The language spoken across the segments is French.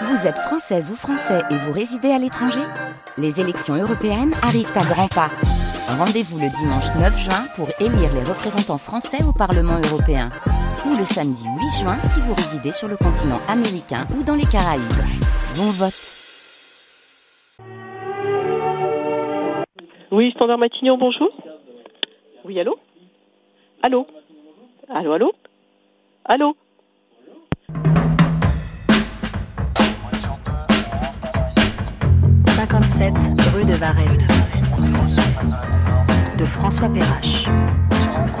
Vous êtes française ou français et vous résidez à l'étranger Les élections européennes arrivent à grands pas. Rendez-vous le dimanche 9 juin pour élire les représentants français au Parlement européen. Ou le samedi 8 juin si vous résidez sur le continent américain ou dans les Caraïbes. Bon vote Oui, Standard Matignon, bonjour. Oui, allô? Allô? Allô, allô? Allô? 57 rue de Varennes. De François Perrache.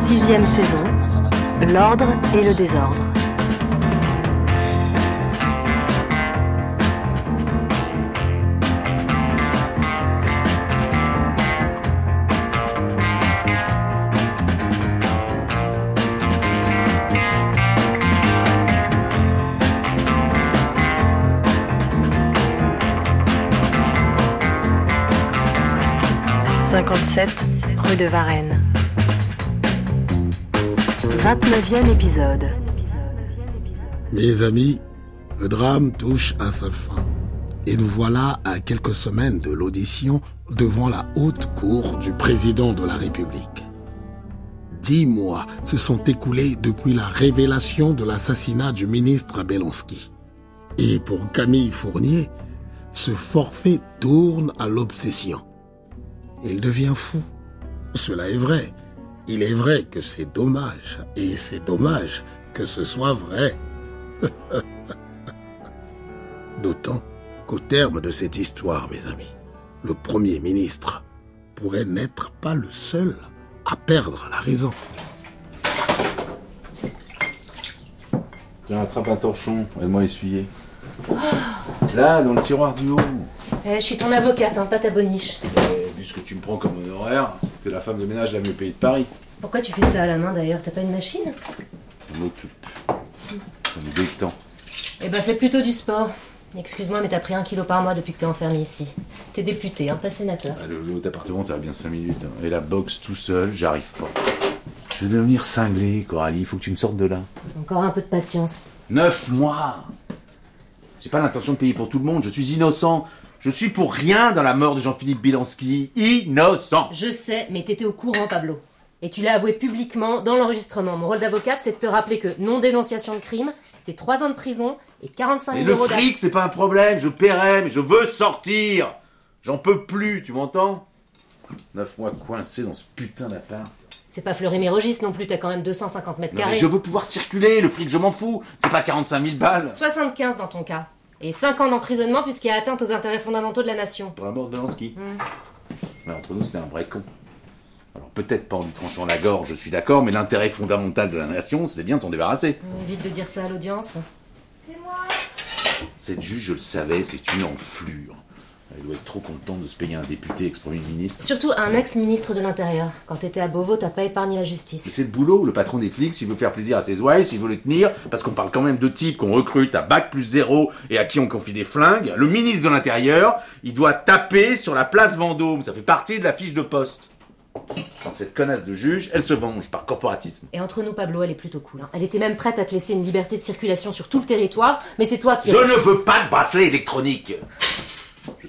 Sixième saison. L'ordre et le désordre. Rue de Varennes. 29e épisode. Mes amis, le drame touche à sa fin. Et nous voilà à quelques semaines de l'audition devant la haute cour du président de la République. Dix mois se sont écoulés depuis la révélation de l'assassinat du ministre Belonsky. Et pour Camille Fournier, ce forfait tourne à l'obsession. Il devient fou. Cela est vrai. Il est vrai que c'est dommage. Et c'est dommage que ce soit vrai. D'autant qu'au terme de cette histoire, mes amis, le Premier ministre pourrait n'être pas le seul à perdre la raison. Tiens, attrape un torchon, aide-moi à essuyer. Là, dans le tiroir du haut. Eh, je suis ton avocate, hein, pas ta boniche. Que tu me prends comme honoraire, t'es la femme de ménage la mieux payée de Paris. Pourquoi tu fais ça à la main d'ailleurs? T'as pas une machine? Ça m'occupe. Ça me détend. Eh ben fais plutôt du sport. Excuse-moi, mais t'as pris un kilo par mois depuis que t'es enfermé ici. T'es député, hein, pas sénateur. Ah, le, le haut appartement, ça va bien 5 minutes. hein. Et la boxe tout seul, j'arrive pas. Je vais devenir cinglé, Coralie. Faut que tu me sortes de là. Encore un peu de patience. Neuf mois J'ai pas l'intention de payer pour tout le monde. Je suis innocent. Je suis pour rien dans la mort de Jean-Philippe Bilanski. Innocent Je sais, mais t'étais au courant, Pablo. Et tu l'as avoué publiquement dans l'enregistrement. Mon rôle d'avocate, c'est de te rappeler que non-dénonciation de crime, c'est 3 ans de prison et 45 Mais 000 le euros d'amende. fric, c'est pas un problème. Je paierai, mais je veux sortir. J'en peux plus, tu m'entends? Neuf mois coincé dans ce putain d'appart. C'est pas Fleury-Mérogis non plus, t'as quand même 250 mètres Non, mais carrés. je veux pouvoir circuler. Le fric, je m'en fous. C'est pas 45 000 balles. 75 dans ton cas. Et 5 ans d'emprisonnement puisqu'il y a atteinte aux intérêts fondamentaux de la nation. Pour la mort de Lansky. Hmm. Mais entre nous, c'était un vrai con. Alors peut-être pas en lui tranchant la gorge, je suis d'accord, mais l'intérêt fondamental de la nation, c'était bien de s'en débarrasser. On évite de dire ça à l'audience. Cette juge, je le savais, c'est une enflure. Elle doit être trop contente de se payer un député ex-premier ministre. Surtout un ex-ministre de l'Intérieur. Quand t'étais à Beauvau, t'as pas épargné la justice. c'est le boulot, le patron des flics, s'il veut faire plaisir à ses ouailles, s'il veut les tenir, parce qu'on parle quand même de types qu'on recrute à bac plus zéro et à qui on confie des flingues. Le ministre de l'Intérieur, il doit taper sur la place Vendôme, ça fait partie de la fiche de poste. Donc cette connasse de juge, elle se venge par corporatisme. Et entre nous, Pablo, elle est plutôt cool. hein. Elle était même prête à te laisser une liberté de circulation sur tout le territoire, mais c'est toi qui... Je ne veux pas de bracelet électronique.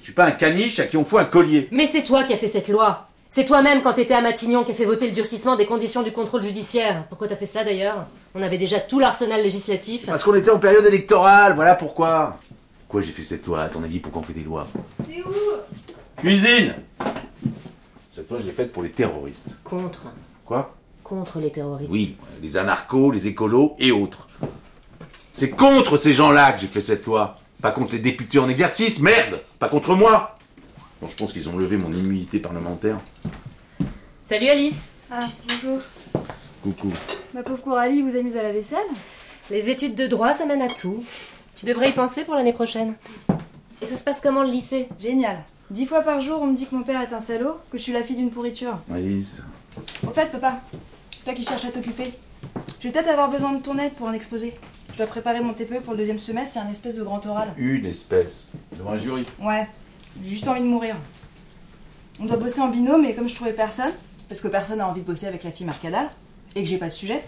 Je suis pas un caniche à qui on fout un collier. Mais c'est toi qui as fait cette loi C'est toi-même, quand t'étais à Matignon, qui a fait voter le durcissement des conditions du contrôle judiciaire. Pourquoi t'as fait ça, d'ailleurs? On avait déjà tout l'arsenal législatif. Parce qu'on était en période électorale, voilà pourquoi. Pourquoi j'ai fait cette loi À ton avis, pourquoi on fait des lois? T'es où? Cuisine Cette loi, je l'ai faite pour les terroristes. Contre. Quoi? Contre les terroristes. Oui, les anarchos, les écolos et autres. C'est contre ces gens-là que j'ai fait cette loi. Pas contre les députés en exercice, merde Pas contre moi Bon, je pense qu'ils ont levé mon immunité parlementaire. Salut Alice Ah, bonjour. Coucou. Ma pauvre Coralie vous amuse à la vaisselle Les études de droit, ça mène à tout. Tu devrais y penser pour l'année prochaine. Et ça se passe comment le lycée? Génial. Dix fois par jour, on me dit que mon père est un salaud, que je suis la fille d'une pourriture. Alice. En fait, papa, toi qui cherches à t'occuper, je vais peut-être avoir besoin de ton aide pour un exposé. Je dois préparer mon TPE pour le deuxième semestre, il y a un espèce de grand oral. Une espèce. Devant un jury. Ouais, j'ai juste envie de mourir. On doit bosser en binôme, et comme je trouvais personne, parce que personne n'a envie de bosser avec la fille Marcadal, et que j'ai pas de sujet,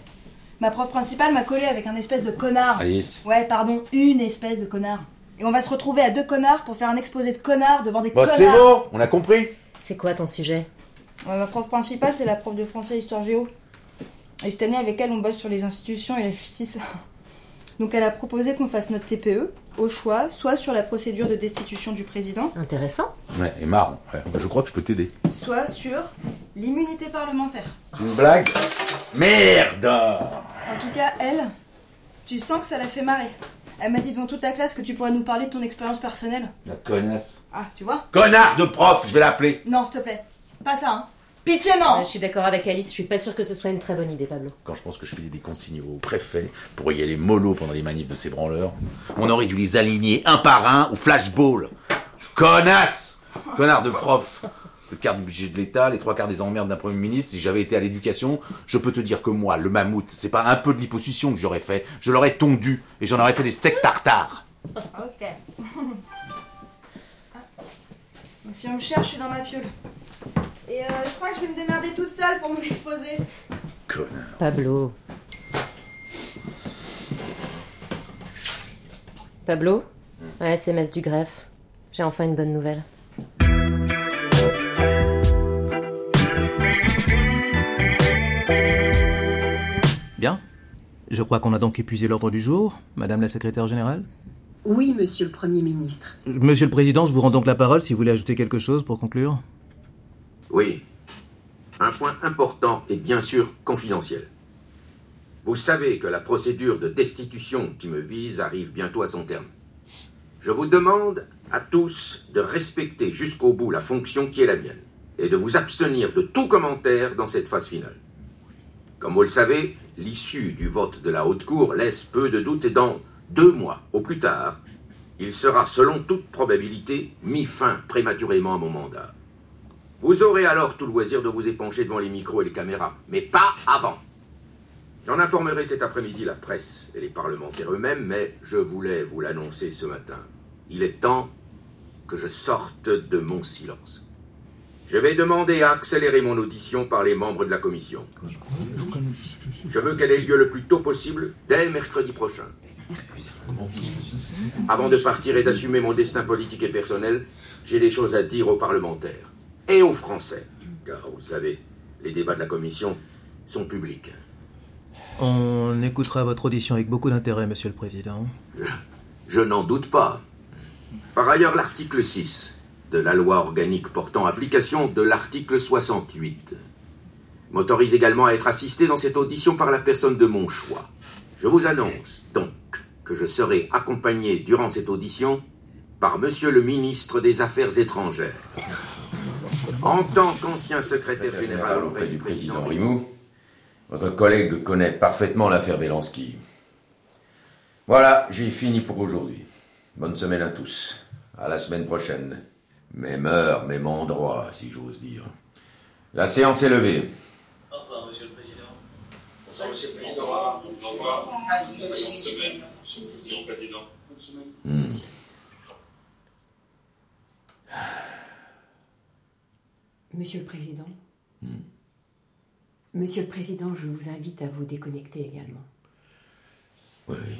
ma prof principale m'a collé avec un espèce de connard. Alice. Ouais, pardon, une espèce de connard. Et on va se retrouver à deux connards pour faire un exposé de connards devant des Bah, connards. c'est bon, on a compris. C'est quoi ton sujet? Ouais, ma prof principale, c'est la prof de français et histoire géo. Et cette année, avec elle, on bosse sur les institutions et la justice. Donc elle a proposé qu'on fasse notre TPE, au choix, soit sur la procédure de destitution du président, Intéressant. Ouais, et marrant. Ouais. Bah, je crois que je peux t'aider. soit sur l'immunité parlementaire. C'est une blague? Merde En tout cas, elle, tu sens que ça l'a fait marrer. Elle m'a dit devant toute la classe que tu pourrais nous parler de ton expérience personnelle. La connasse. Ah, tu vois? Connard de prof, je vais l'appeler. Non, s'il te plaît. Pas ça, hein. Pitié, non Ouais, je suis d'accord avec Alice, je suis pas sûre que ce soit une très bonne idée, Pablo. Quand je pense que je faisais des consignes au préfet pour y aller mollo pendant les manifs de ces branleurs, on aurait dû les aligner un par un au flashball. Connasse Connard de prof Le quart du budget de l'État, les trois quarts des emmerdes d'un Premier ministre, si j'avais été à l'éducation, je peux te dire que moi, le mammouth, c'est pas un peu de liposuction que j'aurais fait, je l'aurais tondu et j'en aurais fait des steaks tartare. Ok. Si on me cherche, je suis dans ma piole. Et euh, je crois que je vais me démerder toute seule pour mon exposé. Connard. Pablo. Pablo Ouais, SMS du greffe. J'ai enfin une bonne nouvelle. Bien. Je crois qu'on a donc épuisé l'ordre du jour, Madame la Secrétaire Générale. Oui, monsieur le Premier ministre. Monsieur le Président, je vous rends donc la parole si vous voulez ajouter quelque chose pour conclure. Oui. Un point important et bien sûr confidentiel. Vous savez que la procédure de destitution qui me vise arrive bientôt à son terme. Je vous demande à tous de respecter jusqu'au bout la fonction qui est la mienne et de vous abstenir de tout commentaire dans cette phase finale. Comme vous le savez, l'issue du vote de la Haute Cour laisse peu de doute et dans deux mois au plus tard, il sera selon toute probabilité mis fin prématurément à mon mandat. Vous aurez alors tout le loisir de vous épancher devant les micros et les caméras, mais pas avant. J'en informerai cet après-midi la presse et les parlementaires eux-mêmes, mais je voulais vous l'annoncer ce matin. Il est temps que je sorte de mon silence. Je vais demander à accélérer mon audition par les membres de la commission. Je veux qu'elle ait lieu le plus tôt possible, dès mercredi prochain. Avant de partir et d'assumer mon destin politique et personnel, j'ai des choses à dire aux parlementaires et aux Français. Car vous savez, les débats de la commission sont publics. On écoutera votre audition avec beaucoup d'intérêt, Monsieur le Président. Je n'en doute pas. Par ailleurs, l'article 6 de la loi organique portant application de l'article 68 m'autorise également à être assisté dans cette audition par la personne de mon choix. Je vous annonce donc que je serai accompagné durant cette audition par Monsieur le ministre des Affaires étrangères. En tant qu'ancien secrétaire général auprès du président Rimou, votre collègue connaît parfaitement l'affaire Belansky. Voilà, j'ai fini pour aujourd'hui. Bonne semaine à tous. À la semaine prochaine. Même heure, même endroit, si j'ose dire. La séance est levée. Au revoir, monsieur le président. Bonsoir, monsieur le président. Bonsoir. Bonne semaine, monsieur le président. Monsieur le Président. Hmm. Monsieur le Président, je vous invite à vous déconnecter également. Oui, oui.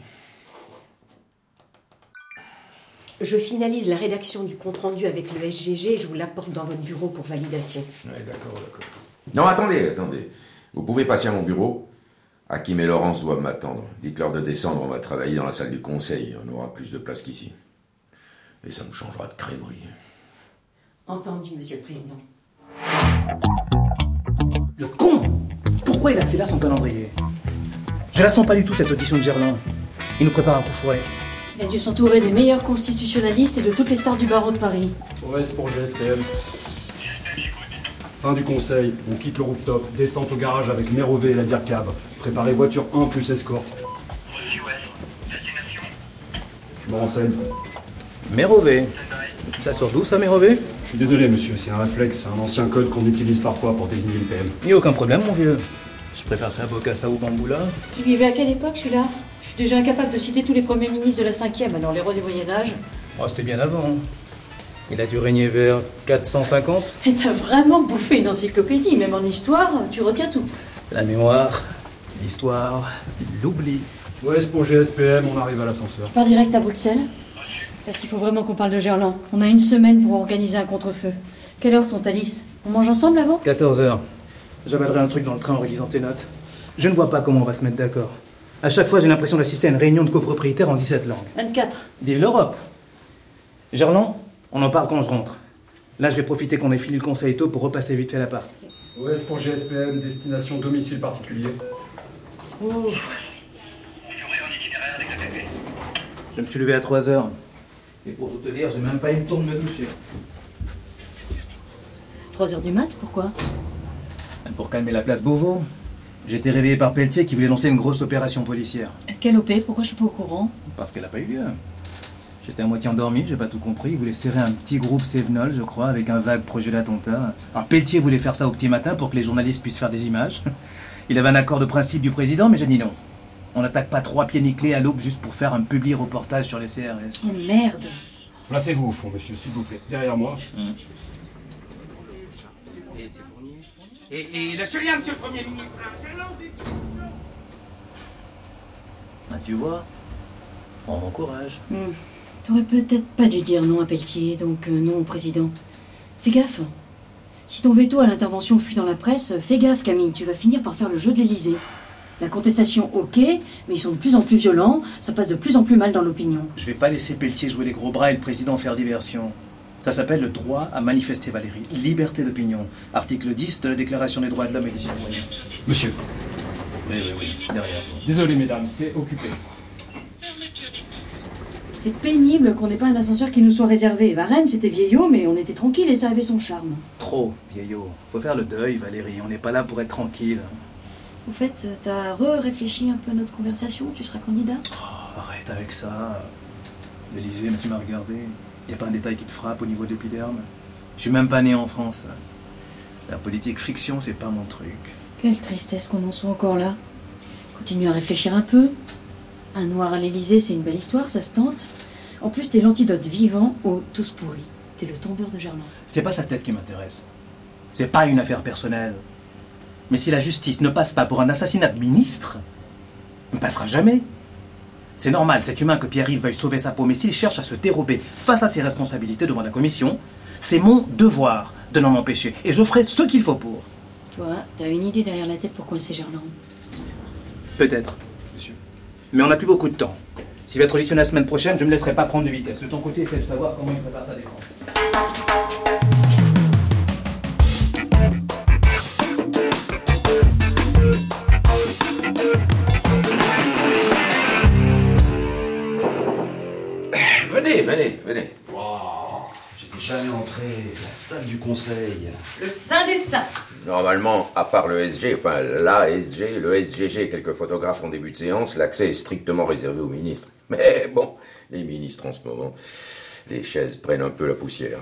Je finalise la rédaction du compte-rendu avec le SGG et je vous l'apporte dans votre bureau pour validation. Ouais, d'accord, d'accord. Non, attendez, attendez. Vous pouvez passer à mon bureau Hakim et Laurence doivent m'attendre. Dites-leur de descendre, on va travailler dans la salle du conseil. On aura plus de place qu'ici. Et ça me changera de crèmerie. Entendu, Monsieur le Président. Le con Pourquoi il accélère son calendrier? Je la sens pas du tout cette audition de Gerland. Il nous prépare un coup fouet. Il a dû s'entourer des meilleurs constitutionnalistes et de toutes les stars du barreau de Paris. OS pour GSPM. Fin du conseil, on quitte le rooftop, descente au garage avec Mérové et la DIRCAB. Préparez voiture 1 plus escorte. Je me renseigne. Mérové. Ça sort d'où ça, Mérové Je suis désolé, monsieur, c'est un réflexe, c'est un ancien code qu'on utilise parfois pour désigner le PM. Y a aucun problème, mon vieux. Je préfère ça à Bocassa ou Bamboula. Il vivait à quelle époque celui-là? Je suis déjà incapable de citer tous les premiers ministres de la 5e, alors les rois du Moyen-Âge. Oh, c'était bien avant. Il a dû régner vers 450. Et t'as vraiment bouffé une encyclopédie, même en histoire, tu retiens tout. La mémoire, l'histoire, l'oubli. OS pour GSPM, on arrive à l'ascenseur. Pas direct à Bruxelles? Est-ce qu'il faut vraiment qu'on parle de Gerland On a une semaine pour organiser un contre-feu. Quelle heure ton Thalys? On mange ensemble avant? 14h. J'avalerai un truc dans le train en relisant tes notes. Je ne vois pas comment on va se mettre d'accord. À chaque fois, j'ai l'impression d'assister à une réunion de copropriétaires en 17 langues. 24. Vive l'Europe Gerland, on en parle quand je rentre. Là, je vais profiter qu'on ait fini le conseil tôt pour repasser vite fait l'appart. OS pour GSPM, destination domicile particulier? Je me suis levé à 3h. Et pour tout te dire, j'ai même pas eu le temps de me doucher. 3 heures du mat, pourquoi? Pour calmer la place Beauvau. J'ai été réveillé par Pelletier qui voulait lancer une grosse opération policière. Quelle OP Pourquoi je suis pas au courant? Parce qu'elle n'a pas eu lieu. J'étais à moitié endormi, j'ai pas tout compris. Il voulait serrer un petit groupe Sévenol, je crois, avec un vague projet d'attentat. Un Pelletier voulait faire ça au petit matin pour que les journalistes puissent faire des images. Il avait un accord de principe du président, mais j'ai dit non. On n'attaque pas trois pieds nickelés à l'aube juste pour faire un public reportage sur les CRS. Oh merde Placez-vous au fond, monsieur, s'il vous plaît. Derrière moi. Et, et lâchez rien, monsieur le Premier ministre. Ah, tu vois On m'encourage. Hmm. T'aurais peut-être pas dû dire non à Pelletier, donc euh, non au président. Fais gaffe. Si ton veto à l'intervention fuit dans la presse, fais gaffe Camille, tu vas finir par faire le jeu de l'Elysée. La contestation, ok, mais ils sont de plus en plus violents, ça passe de plus en plus mal dans l'opinion. Je vais pas laisser Pelletier jouer les gros bras et le président faire diversion. Ça s'appelle le droit à manifester, Valérie. Liberté d'opinion. Article 10 de la Déclaration des droits de l'homme et du citoyen. Monsieur. Oui, oui, oui. Derrière. Désolé, mesdames, c'est occupé. C'est pénible qu'on n'ait pas un ascenseur qui nous soit réservé. Varennes, c'était vieillot, mais on était tranquille et ça avait son charme. Trop, vieillot. Faut faire le deuil, Valérie. On n'est pas là pour être tranquille. Au fait, euh, t'as re-réfléchi un peu à notre conversation Tu seras candidat? Oh, arrête avec ça. L'Elysée, mais tu m'as regardé. Y a pas un détail qui te frappe au niveau de l'épiderme? Je suis même pas né en France. La politique fiction, c'est pas mon truc. Quelle tristesse qu'on en soit encore là. Continue à réfléchir un peu. Un noir à l'Elysée, c'est une belle histoire, ça se tente. En plus, t'es l'antidote vivant aux tous pourris. T'es le tombeur de Gerland. C'est pas sa tête qui m'intéresse. C'est pas une affaire personnelle. Mais si la justice ne passe pas pour un assassinat de ministre, elle ne passera jamais. C'est normal, c'est humain que Pierre-Yves veuille sauver sa peau, mais s'il cherche à se dérober face à ses responsabilités devant la commission, c'est mon devoir de l'en empêcher. Et je ferai ce qu'il faut pour. Toi, t'as une idée derrière la tête pour coincer Gerland? Peut-être, monsieur. Mais on n'a plus beaucoup de temps. S'il va être auditionné la semaine prochaine, je ne me laisserai pas prendre de vitesse. De ton côté, essaie de savoir comment il prépare sa défense. Jamais entré. La salle du conseil. Le saint des saints Normalement, à part le SG, enfin la SG, le SGG et quelques photographes en début de séance, l'accès est strictement réservé aux ministres. Mais bon, les ministres en ce moment, les chaises prennent un peu la poussière.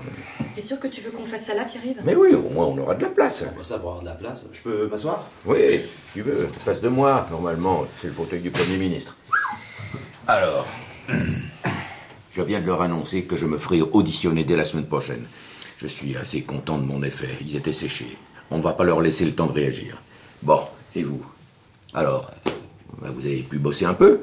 T'es sûr que tu veux qu'on fasse ça là, Pierre-Yves? Mais oui, au moins on aura de la place. Pour ça, pour avoir de la place, je peux m'asseoir? Oui, tu veux, face de moi, normalement, c'est le fauteuil du Premier ministre. Alors, je viens de leur annoncer que je me ferai auditionner dès la semaine prochaine. Je suis assez content de mon effet, ils étaient séchés. On ne va pas leur laisser le temps de réagir. Bon, et vous? Alors, euh, vous avez pu bosser un peu?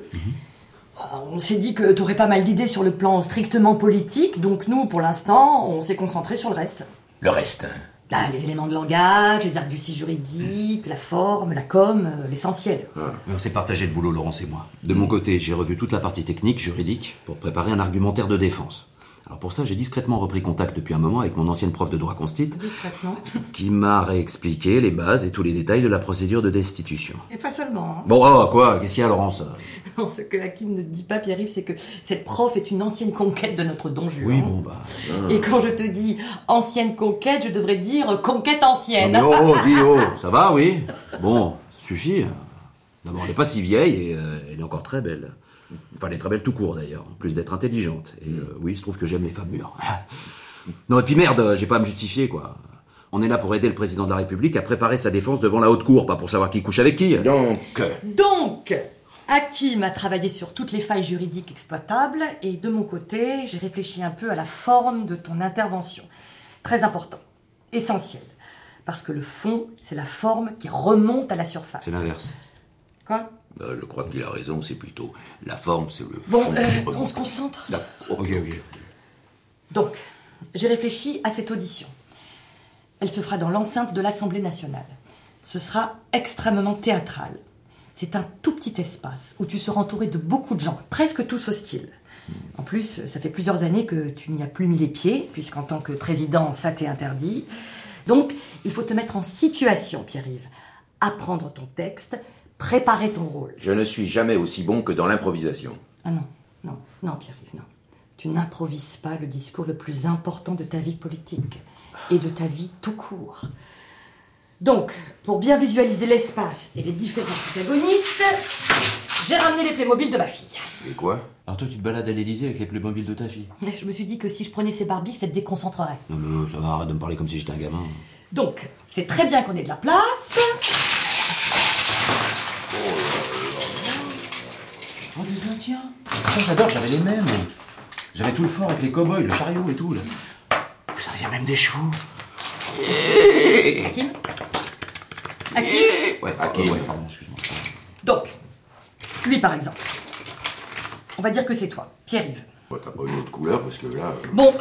On s'est dit que t'aurais pas mal d'idées sur le plan strictement politique, donc nous, pour l'instant, on s'est concentré sur le reste. Le reste, hein Là, les éléments de langage, les arguties juridiques, la forme, la com, euh, l'essentiel. On s'est partagé le boulot, Laurence et moi. De mon côté, j'ai revu toute la partie technique, juridique, pour préparer un argumentaire de défense. Alors pour ça, j'ai discrètement repris contact depuis un moment avec mon ancienne prof de droit constit, Discrètement. qui m'a réexpliqué les bases et tous les détails de la procédure de destitution. Et pas seulement. hein. Bon, oh, quoi Qu'est-ce qu'il y a, Laurence? Non, ce que Hakim ne dit pas, Pierre-Yves, c'est que cette prof est une ancienne conquête de notre don Juan. Oui, bon, bah... Et quand je te dis ancienne conquête, je devrais dire conquête ancienne. Non, mais oh, dis oh, ça va, oui Bon, suffit. D'abord, elle n'est pas si vieille et euh, elle est encore très belle. Enfin, elle est très belle tout court d'ailleurs, en plus d'être intelligente. Et euh, oui, il se trouve que j'aime les femmes mûres. non, et puis merde, j'ai pas à me justifier, quoi. On est là pour aider le président de la République à préparer sa défense devant la haute cour, pas pour savoir qui couche avec qui. Donc, Donc, Hakim a travaillé sur toutes les failles juridiques exploitables et de mon côté, j'ai réfléchi un peu à la forme de ton intervention. Très important, essentiel. Parce que le fond, c'est la forme qui remonte à la surface. c'est l'inverse. Quoi? Euh, je crois qu'il a raison, c'est plutôt la forme, c'est le Bon, fond. euh, on se concentre Là, Ok, ok. Donc, j'ai réfléchi à cette audition. Elle se fera dans l'enceinte de l'Assemblée nationale. Ce sera extrêmement théâtral. C'est un tout petit espace où tu seras entouré de beaucoup de gens, presque tous hostiles. En plus, ça fait plusieurs années que tu n'y as plus mis les pieds, puisqu'en tant que président, ça t'est interdit. Donc, il faut te mettre en situation, Pierre-Yves. Apprendre ton texte, préparer ton rôle. Je ne suis jamais aussi bon que dans l'improvisation. Ah non, non, non, Pierre-Yves, non. Tu n'improvises pas le discours le plus important de ta vie politique et de ta vie tout court. Donc, pour bien visualiser l'espace et les différents protagonistes, j'ai ramené les Playmobil de ma fille. Et quoi? Alors toi, tu te balades à l'Elysée avec les Playmobil de ta fille Mais Je me suis dit que si je prenais ces Barbies, ça te déconcentrerait. Non mais ça va, arrête de me parler comme si j'étais un gamin. Donc, c'est très bien qu'on ait de la place. Indiens Ça, j'adore, j'avais les mêmes. J'avais tout le fort avec les cow-boys, le chariot et tout, là. Putain, il y a même des chevaux. Hakim Hakim Ouais, Hakim. Ouais, pardon, excuse-moi. Donc, lui par exemple. On va dire que c'est toi, Pierre-Yves. Ouais, T'as pas une autre couleur parce que là. euh, Bon,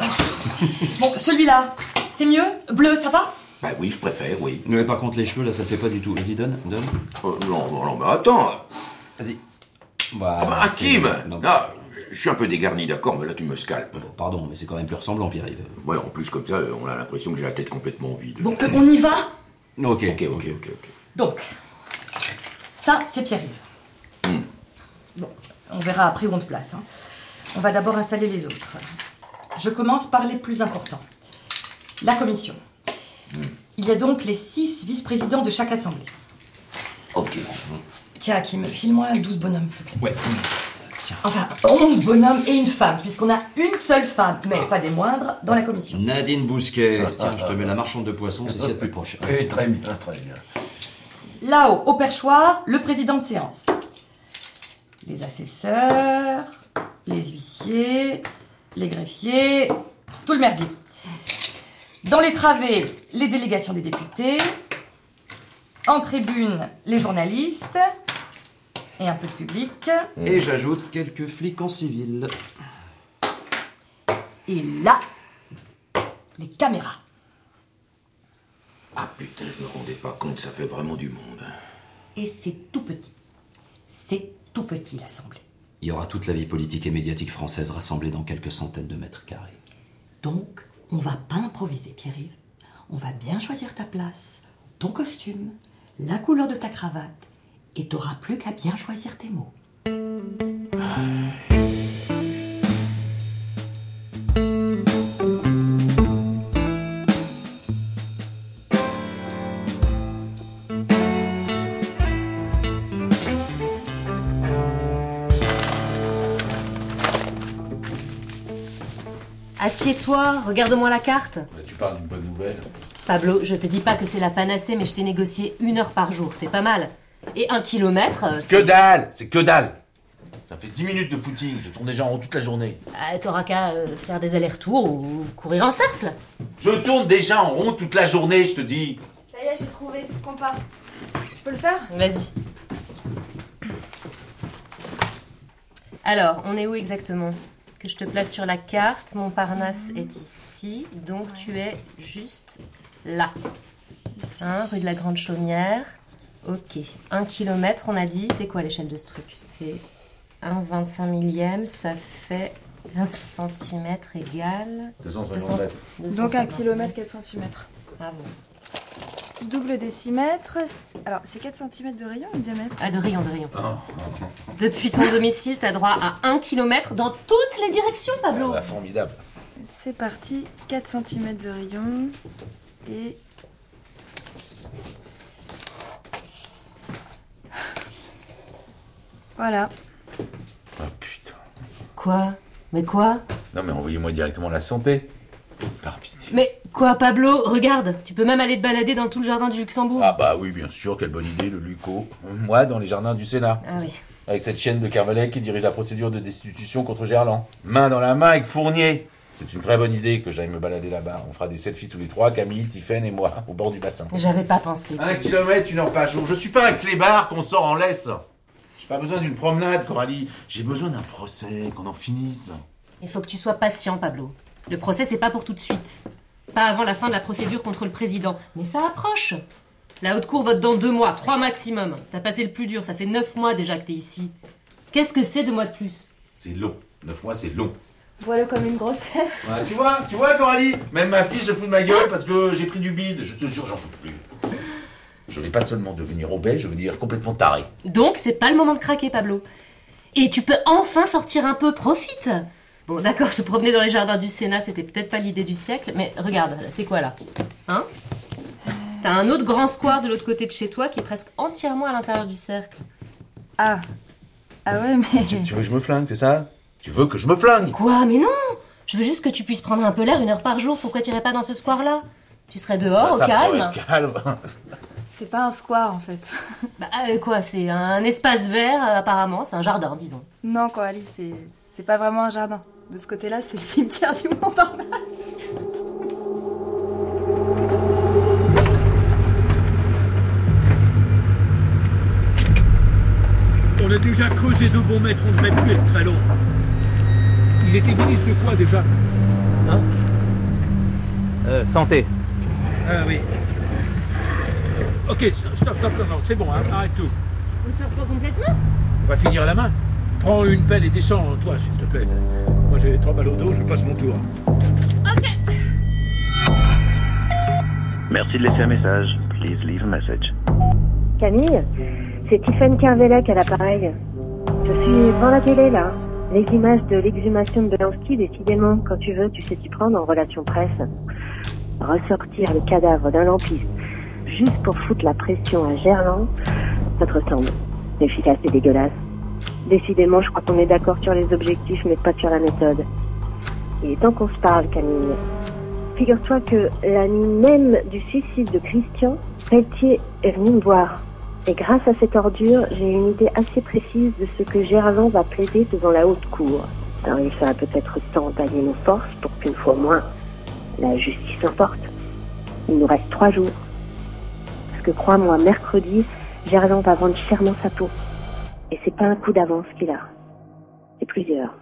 bon, celui-là, c'est mieux? Bleu, ça va? Bah oui, je préfère, oui. Mais par contre, les cheveux, là, ça le fait pas du tout. Vas-y, donne, donne. Oh, non, non, non, mais attends. Vas-y. Ah bah, Hakim Ah, Je suis un peu dégarni, d'accord, mais là tu me scalpes. Pardon, mais c'est quand même plus ressemblant, Pierre-Yves. Ouais, en plus, comme ça, on a l'impression que j'ai la tête complètement vide. Bon, euh, on y va? Ok. Ok, ok, ok, ok. Donc, ça, c'est Pierre-Yves. Hmm. Bon, on verra après où on te place. hein. On va d'abord installer les autres. Je commence par les plus importants. La commission. Hmm. Il y a donc les six vice-présidents de chaque assemblée. Ok. Tiens, Hakim, file-moi 12 bonhommes, s'il te plaît. Ouais. Enfin, 11 bonhommes et une femme, puisqu'on a une seule femme, mais pas des moindres, dans la commission. Nadine Bousquet. Tiens, je te mets la marchande de poissons, c'est ce qu'il y a de plus proche. Eh, très bien, très bien. Là-haut, au perchoir, le président de séance. Les assesseurs, les huissiers, les greffiers, tout le merdier. Dans les travées, les délégations des députés. En tribune, les journalistes. Et un peu de public. Et j'ajoute quelques flics en civil. Et là, les caméras. Ah putain, je me rendais pas compte, ça fait vraiment du monde. Et c'est tout petit. C'est tout petit, l'Assemblée. Il y aura toute la vie politique et médiatique française rassemblée dans quelques centaines de mètres carrés. Donc, on va pas improviser, Pierre-Yves. On va bien choisir ta place, ton costume, la couleur de ta cravate, et t'auras plus qu'à bien choisir tes mots. Assieds-toi, regarde-moi la carte. Tu parles d'une bonne nouvelle. Pablo, je te dis pas que c'est la panacée, mais je t'ai négocié une heure par jour, c'est pas mal. Et un kilomètre, euh, Que dalle C'est que dalle Ça fait 10 minutes de footing, je tourne déjà en rond toute la journée. euh, t'auras qu'à euh, faire des allers-retours ou courir en cercle. Je tourne déjà en rond toute la journée, je te dis. Ça y est, j'ai trouvé. Compas. Je peux le faire? Vas-y. Alors, on est où exactement? Que je te place sur la carte. Montparnasse est ici, donc tu es juste là. Hein, rue de la Grande Chaumière. Ok. Un kilomètre, on a dit. C'est quoi l'échelle de ce truc? C'est 1 25 millième, ça fait 1 cm égal. 250 mètres. Donc 1 km 4 cm. Bravo. Double décimètre. Alors, c'est 4 cm de rayon ou de diamètre? Ah, de rayon, de rayon. Depuis ton domicile, t'as droit à 1 km dans toutes les directions, Pablo. Ah bah, formidable. C'est parti. 4 cm de rayon. Et. Voilà. Ah putain. Quoi? Mais quoi? Non mais envoyez-moi directement la santé. Par pitié. Mais quoi, Pablo? Regarde, tu peux même aller te balader dans tout le jardin du Luxembourg. Ah bah oui, bien sûr, quelle bonne idée, le Luco. Moi, dans les jardins du Sénat. Ah oui. Avec cette chienne de Kervelec qui dirige la procédure de destitution contre Gerland. Main dans la main avec Fournier. C'est une très bonne idée que j'aille me balader là-bas. On fera des selfies tous les trois, Camille, Tiffaine et moi, au bord du bassin. J'avais pas pensé. Un kilomètre, une heure par jour. Je suis pas un clébard qu'on sort en laisse. J'ai pas besoin d'une promenade, Coralie. J'ai besoin d'un procès, qu'on en finisse. Il faut que tu sois patient, Pablo. Le procès, c'est pas pour tout de suite. Pas avant la fin de la procédure contre le président. Mais ça approche. La haute cour vote dans deux mois, trois maximum. T'as passé le plus dur, ça fait neuf mois déjà que t'es ici. Qu'est-ce que c'est deux mois de plus? C'est long. Neuf mois, c'est long. Vois-le comme une grossesse. Ouais, tu vois, tu vois, Coralie Même ma fille se fout de ma gueule parce que j'ai pris du bide. Je te jure, j'en peux plus. Je vais pas seulement devenir obèse, je veux dire complètement taré. Donc, c'est pas le moment de craquer, Pablo. Et tu peux enfin sortir un peu, profite Bon, d'accord, se promener dans les jardins du Sénat, c'était peut-être pas l'idée du siècle, mais regarde, c'est quoi là? Hein? T'as un autre grand square de l'autre côté de chez toi qui est presque entièrement à l'intérieur du cercle. Ah. Ah ouais, mais. Tu veux que je me flingue, c'est ça? Tu veux que je me flingue? Quoi Mais non Je veux juste que tu puisses prendre un peu l'air une heure par jour. Pourquoi t'irais pas dans ce square-là? Tu serais dehors, Bah, ça au calme pourrait être calme. C'est pas un square en fait. Bah, euh, quoi C'est un espace vert, euh, apparemment. C'est un jardin, disons. Non, Coralie, c'est c'est pas vraiment un jardin. De ce côté-là, c'est le cimetière du Montparnasse. On a déjà creusé deux bons mètres, on ne devrait plus être très long. Il était ministre de quoi déjà? Hein? Euh, santé. Ah oui. Ok, stop, stop, stop, non, c'est bon, hein, arrête tout. On ne sort pas complètement On va finir à la main. Prends une pelle et descends, toi, s'il te plaît. Moi, j'ai trop mal au dos, je passe mon tour. Ok. Merci de laisser un message. Please leave a message. Camille, c'est Tiffany Kervelec à l'appareil. Je suis devant la télé là. Les images de l'exhumation de Belansky, décidément, quand tu veux, tu sais t'y prendre en relation presse. Ressortir le cadavre d'un lampiste juste pour foutre la pression à Gerland, ça te ressemble. Efficace et dégueulasse. Décidément, je crois qu'on est d'accord sur les objectifs, mais pas sur la méthode. Est temps qu'on se parle, Camille. Figure-toi que la nuit même du suicide de Christian, Pelletier est venu me voir. Et grâce à cette ordure, j'ai une idée assez précise de ce que Gerland va plaider devant la haute cour. Alors il sera peut-être temps d'allier nos forces pour qu'une fois moins, la justice l'emporte. Il nous reste trois jours. Que crois-moi, mercredi, Gerland va vendre chèrement sa peau. Et c'est pas un coup d'avance qu'il a. C'est plusieurs.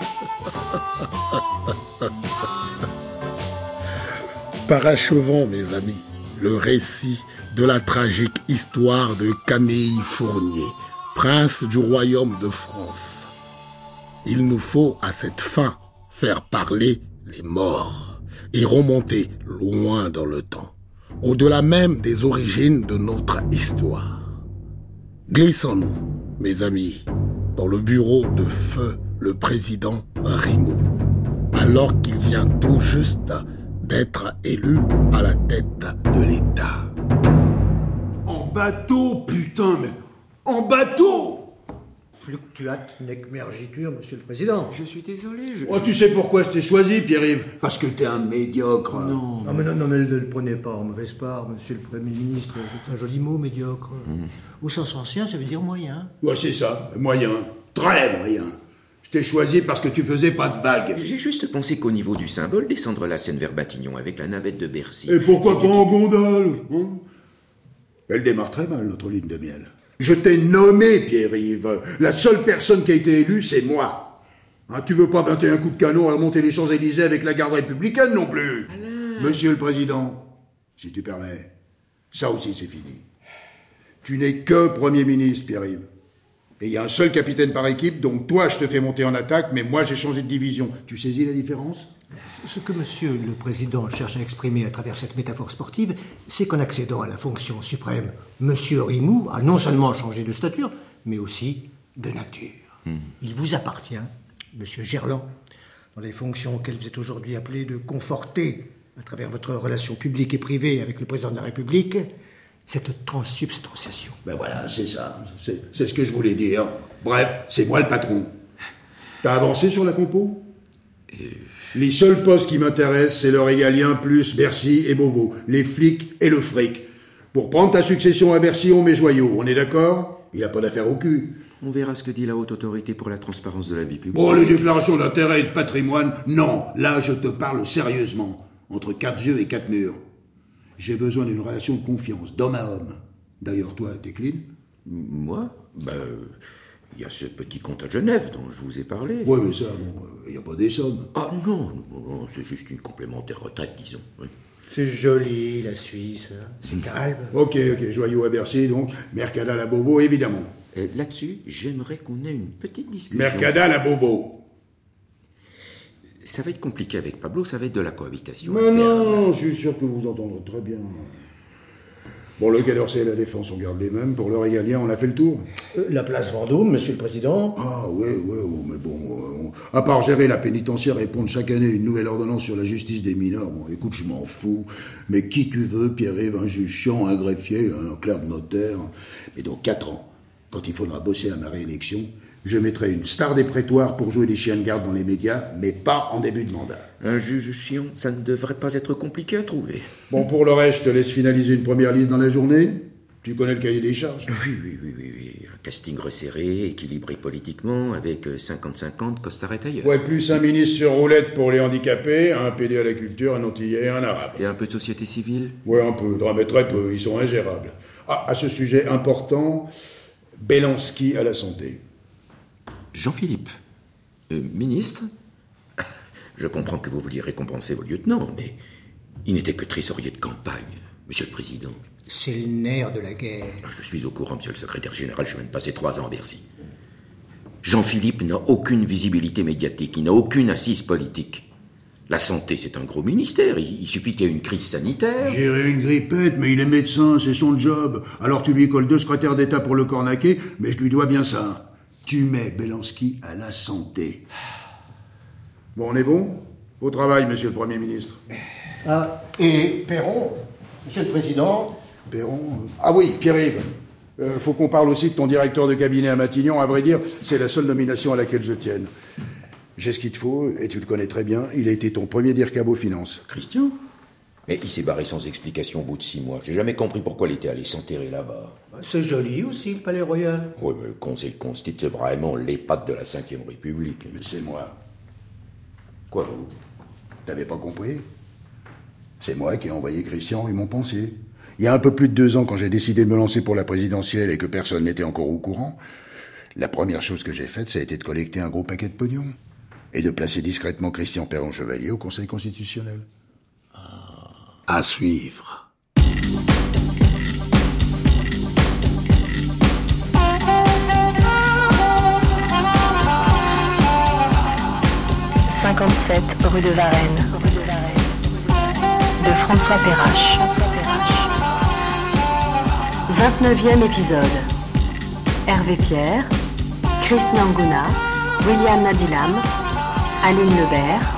Parachevant, mes amis, le récit de la tragique histoire de Camille Fournier, prince du royaume de France. Il nous faut à cette fin faire parler les morts et remonter loin dans le temps, au-delà même des origines de notre histoire. Glissons-nous, mes amis, dans le bureau de feu le président Rimaud, alors qu'il vient tout juste d'être élu à la tête de l'État. En bateau, putain, mais. En bateau Fluctuate nec mergitur, monsieur le président. Je suis désolé, je. Oh, tu sais pourquoi je t'ai choisi, Pierre-Yves? Parce que t'es un médiocre. Non. Non, mais non, non, mais ne le prenez pas en mauvaise part, monsieur le Premier ministre. C'est un joli mot, médiocre. Au sens ancien, ça veut dire moyen. Ouais, c'est ça, moyen. Très moyen. Je t'ai choisi parce que tu faisais pas de vagues. J'ai juste pensé qu'au niveau du symbole, descendre la Seine vers Batignon avec la navette de Bercy. Et pourquoi pas en gondole hein? Elle démarre très mal, notre ligne de miel. Je t'ai nommé, Pierre-Yves. La seule personne qui a été élue, c'est moi. Hein, tu veux pas 21 coups de canon à remonter les Champs-Élysées avec la garde républicaine non plus? Monsieur le Président, si tu permets, ça aussi c'est fini. Tu n'es que Premier ministre, Pierre-Yves. Et il y a un seul capitaine par équipe, donc toi je te fais monter en attaque, mais moi j'ai changé de division. Tu saisis la différence? Ce que monsieur le président cherche à exprimer à travers cette métaphore sportive, c'est qu'en accédant à la fonction suprême, monsieur Rimou a non seulement changé de stature, mais aussi de nature. Il vous appartient, monsieur Gerland, dans les fonctions auxquelles vous êtes aujourd'hui appelé de conforter, à travers votre relation publique et privée avec le président de la République, cette transsubstantiation. Ben voilà, c'est ça. C'est ce que je voulais dire. Bref, c'est moi le patron. T'as avancé sur la compo? Les seuls postes qui m'intéressent, c'est le régalien plus Bercy et Beauvau, les flics et le fric. Pour prendre ta succession à Bercy, on met joyau, on est d'accord? Il a pas d'affaire au cul. On verra ce que dit la haute autorité pour la transparence de la vie publique. Bon, les déclarations d'intérêt et de patrimoine, non. Là, je te parle sérieusement. Entre quatre yeux et quatre murs. J'ai besoin d'une relation de confiance, d'homme à homme. D'ailleurs, toi, t'es clean Moi Ben, euh, il y a ce petit compte à Genève dont je vous ai parlé. Ouais, mais ça, bon, il n'y a pas des sommes. Ah non, non, non, c'est juste une complémentaire retraite, disons. oui. C'est joli, la Suisse. hein. C'est calme. Ok, ok, joyau à Bercy, donc. Mercada la Beauvau, évidemment. Et Là-dessus, j'aimerais qu'on ait une petite discussion. Mercada la Beauvau. Ça va être compliqué avec Pablo, ça va être de la cohabitation. Mais interne. non, je suis sûr que vous entendrez très bien. Bon, le Quai d'Orsay et la Défense, on garde les mêmes. Pour le régalien, on a fait le tour. Euh, La place Vendôme, monsieur le président. Ah, ouais, ouais, ouais, mais bon, euh, on- à part gérer la pénitentiaire et pondre chaque année une nouvelle ordonnance sur la justice des mineurs, bon, écoute, je m'en fous. Mais qui tu veux, Pierre-Yves, un juge chiant, un greffier, un clerc de notaire. Mais dans quatre ans, quand il faudra bosser à ma réélection, je mettrai une star des prétoires pour jouer les chiens de garde dans les médias, mais pas en début de mandat. Un juge chiant, ça ne devrait pas être compliqué à trouver. Bon, pour le reste, je te laisse finaliser une première liste dans la journée. Tu connais le cahier des charges Oui, oui, oui, oui, oui. Un casting resserré, équilibré politiquement, avec euh, 50-50, costard est ailleurs. Ouais, plus un ministre sur roulette pour les handicapés, un PD à la culture, un antillais, un arabe. Et un peu de société civile? Ouais, un peu, mais très peu, ils sont ingérables. Ah, à ce sujet important, Belansky à la santé. Jean-Philippe, euh, ministre Je comprends que vous vouliez récompenser vos lieutenants, mais il n'était que trésorier de campagne, monsieur le président. C'est le nerf de la guerre. Je suis au courant, monsieur le secrétaire général, je viens de passer trois ans à Bercy. Jean-Philippe n'a aucune visibilité médiatique, il n'a aucune assise politique. La santé, c'est un gros ministère, il, il suffit qu'il y ait une crise sanitaire. Gérer une grippette, mais il est médecin, c'est son job. Alors tu lui colles deux secrétaires d'État pour le cornaquer, mais je lui dois bien ça. Tu mets Belansky à la santé. Bon, on est bon? Au travail, monsieur le Premier ministre. Ah, et Perron, monsieur le président? Perron euh, Ah oui, Pierre-Yves. Euh, faut qu'on parle aussi de ton directeur de cabinet à Matignon. À vrai dire, c'est la seule nomination à laquelle je tienne. J'ai ce qu'il te faut, et tu le connais très bien. Il a été ton premier DIRCAB aux finances. Christian? Mais il s'est barré sans explication au bout de six mois. J'ai jamais compris pourquoi il était allé s'enterrer là-bas. C'est joli aussi, le palais royal. Oui, mais le Conseil Constit, c'est vraiment l'épate de la Ve République. Mais c'est moi. Quoi, vous? T'avais pas compris? C'est moi qui ai envoyé Christian et mon pensée. Il y a un peu plus de deux ans, quand j'ai décidé de me lancer pour la présidentielle et que personne n'était encore au courant, la première chose que j'ai faite, ça a été de collecter un gros paquet de pognon et de placer discrètement Christian Perron-Chevalier au Conseil constitutionnel. À suivre. « 57 rue de Varennes. De François Perrache. 29e épisode. Hervé Pierre, Christian Ngouna, William Nadilam, Aline Lebert,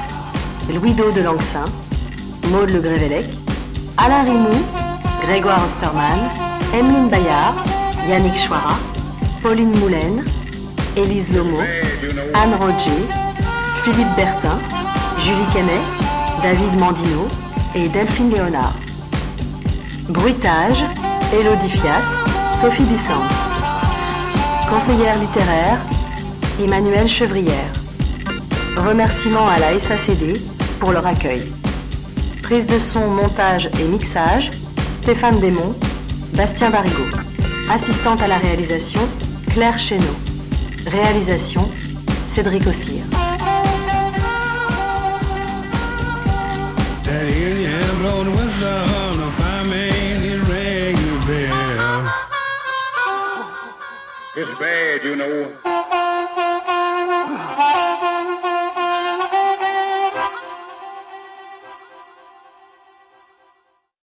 Louis-Do de Langsin, Maude Le Grévellec, Alain Rimou, Grégoire Osterman, Emeline Bayard, Yannick Chouara, Pauline Moulin, Élise Lomo, Anne Roger, Philippe Bertin, Julie Canet, David Mandino et Delphine Léonard. Bruitage, Elodie Fiat, Sophie Bissant. Conseillère littéraire, Emmanuel Chevrière. Remerciements à la SACD pour leur accueil. Prise de son, montage et mixage, Stéphane Desmond, Bastien Barigo. Assistante à la réalisation, Claire Chéneau. Réalisation, Cédric Ossire. It's bad, you know.